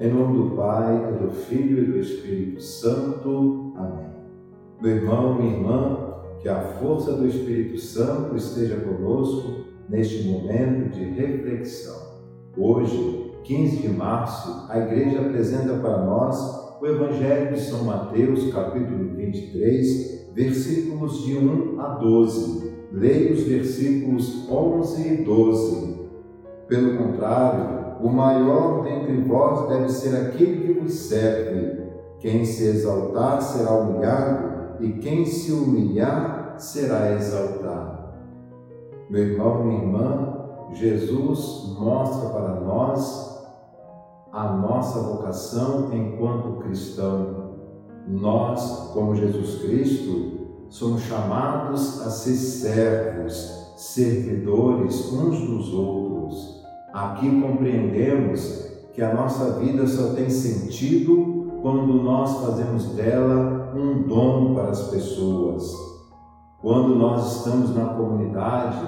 Em nome do Pai, e do Filho e do Espírito Santo. Amém. Meu irmão, minha irmã, que a força do Espírito Santo esteja conosco neste momento de reflexão. Hoje, 15 de março, a igreja apresenta para nós o Evangelho de São Mateus, capítulo 23, versículos de 1 a 12. Leia os versículos 11 e 12. Pelo contrário, o maior dentre vós deve ser aquele que vos serve. Quem se exaltar será humilhado, e quem se humilhar será exaltado. Meu irmão, minha irmã, Jesus mostra para nós a nossa vocação enquanto cristão. Nós, como Jesus Cristo, somos chamados a ser servos, servidores uns dos outros. Aqui compreendemos que a nossa vida só tem sentido quando nós fazemos dela um dom para as pessoas. Quando nós estamos na comunidade,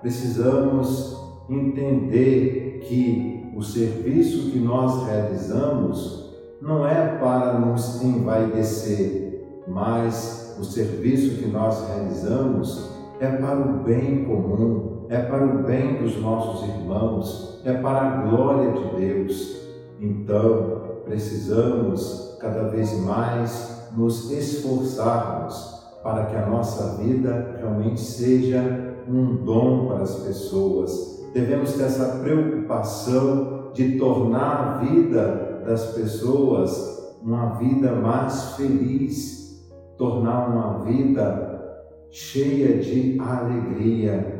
precisamos entender que o serviço que nós realizamos não é para nos envaidecer, mas o serviço que nós realizamos é para o bem comum, é para o bem dos nossos irmãos, é para a glória de Deus. Então, precisamos cada vez mais nos esforçarmos para que a nossa vida realmente seja um dom para as pessoas. Devemos ter essa preocupação de tornar a vida das pessoas uma vida mais feliz, tornar uma vida cheia de alegria,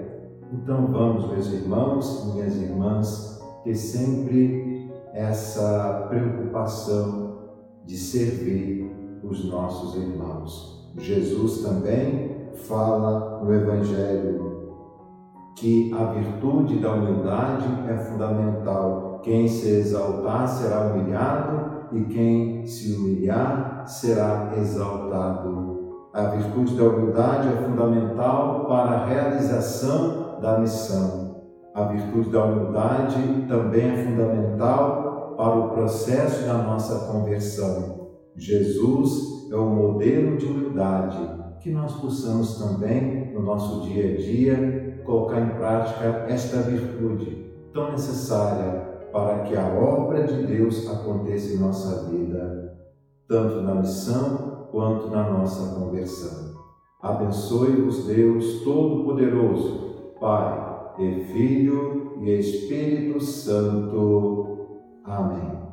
então vamos, meus irmãos e minhas irmãs, ter sempre essa preocupação de servir os nossos irmãos. Jesus também fala no Evangelho que a virtude da humildade é fundamental. Quem se exaltar será humilhado e quem se humilhar será exaltado. A virtude da humildade é fundamental para a realização da missão. A virtude da humildade também é fundamental para o processo da nossa conversão. Jesus é o modelo de humildade que nós possamos também, no nosso dia a dia, colocar em prática esta virtude tão necessária para que a obra de Deus aconteça em nossa vida, tanto na missão quanto na nossa conversão. Abençoe-vos, Deus Todo-Poderoso. Pai, e Filho e Espírito Santo. Amém.